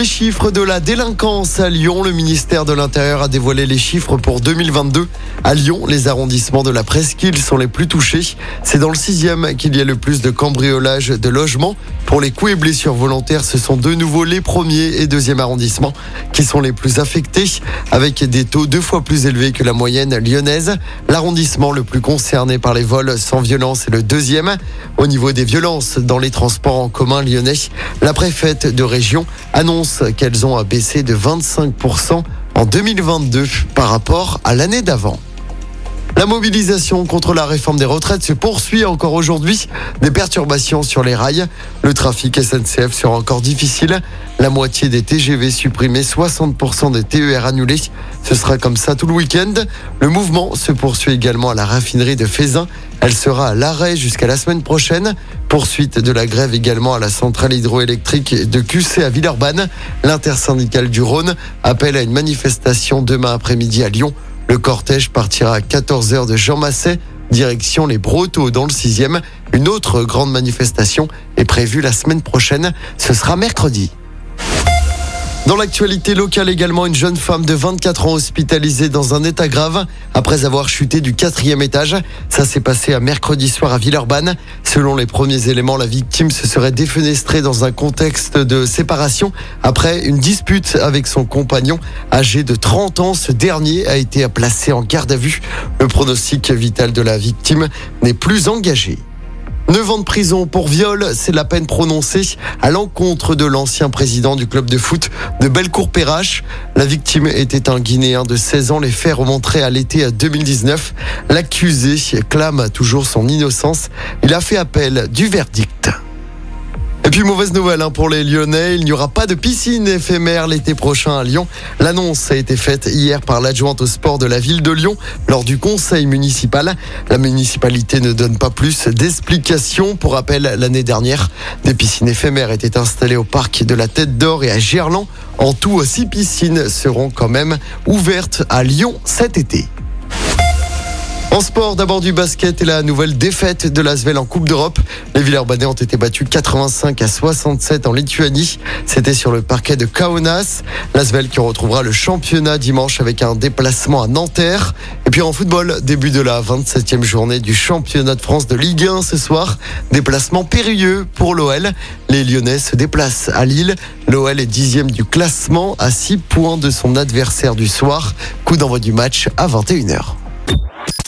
Les chiffres de la délinquance à Lyon, le ministère de l'Intérieur a dévoilé les chiffres pour 2022. À Lyon, les arrondissements de la presqu'île sont les plus touchés. C'est dans le sixième qu'il y a le plus de cambriolages de logements. Pour les coups et blessures volontaires, ce sont de nouveau les premiers et deuxième arrondissements qui sont les plus affectés, avec des taux deux fois plus élevés que la moyenne lyonnaise. L'arrondissement le plus concerné par les vols sans violence est le deuxième. Au niveau des violences dans les transports en commun lyonnais, la préfète de région annonce qu'elles ont baissé de 25% en 2022 par rapport à l'année d'avant. La mobilisation contre la réforme des retraites se poursuit encore aujourd'hui. Des perturbations sur les rails. Le trafic SNCF sera encore difficile. La moitié des TGV supprimés, 60% des TER annulés. Ce sera comme ça tout le week-end. Le mouvement se poursuit également à la raffinerie de Fézin. Elle sera à l'arrêt jusqu'à la semaine prochaine. Poursuite de la grève également à la centrale hydroélectrique de QC à Villeurbanne. L'intersyndicale du Rhône appelle à une manifestation demain après-midi à Lyon. Le cortège partira à 14h de Jean Masset, direction les Brotteaux dans le 6e. Une autre grande manifestation est prévue la semaine prochaine. Ce sera mercredi. Dans l'actualité locale également, une jeune femme de 24 ans hospitalisée dans un état grave après avoir chuté du quatrième étage. Ça s'est passé à mercredi soir à Villeurbanne. Selon les premiers éléments, la victime se serait défenestrée dans un contexte de séparation après une dispute avec son compagnon âgé de 30 ans. Ce dernier a été placé en garde à vue. Le pronostic vital de la victime n'est plus engagé. 9 ans de prison pour viol, c'est la peine prononcée à l'encontre de l'ancien président du club de foot de Bellecour-Perrache. La victime était un Guinéen de 16 ans. Les faits remonteraient à l'été 2019. L'accusé clame toujours son innocence. Il a fait appel du verdict. Et puis mauvaise nouvelle hein, pour les Lyonnais, il n'y aura pas de piscine éphémère l'été prochain à Lyon. L'annonce a été faite hier par l'adjointe au sport de la ville de Lyon lors du conseil municipal. La municipalité ne donne pas plus d'explications. Pour rappel, l'année dernière, des piscines éphémères étaient installées au parc de la Tête d'Or et à Gerland. En tout, six piscines seront quand même ouvertes à Lyon cet été. En sport, d'abord du basket et la nouvelle défaite de l'Asvel en Coupe d'Europe. Les Villeurbanais ont été battus 85 à 67 en Lituanie. C'était sur le parquet de Kaunas. L'Asvel qui retrouvera le championnat dimanche avec un déplacement à Nanterre. Et puis en football, début de la 27e journée du championnat de France de Ligue 1 ce soir. Déplacement périlleux pour l'OL. Les Lyonnais se déplacent à Lille. L'OL est dixième du classement à 6 points de son adversaire du soir. Coup d'envoi du match à 21h.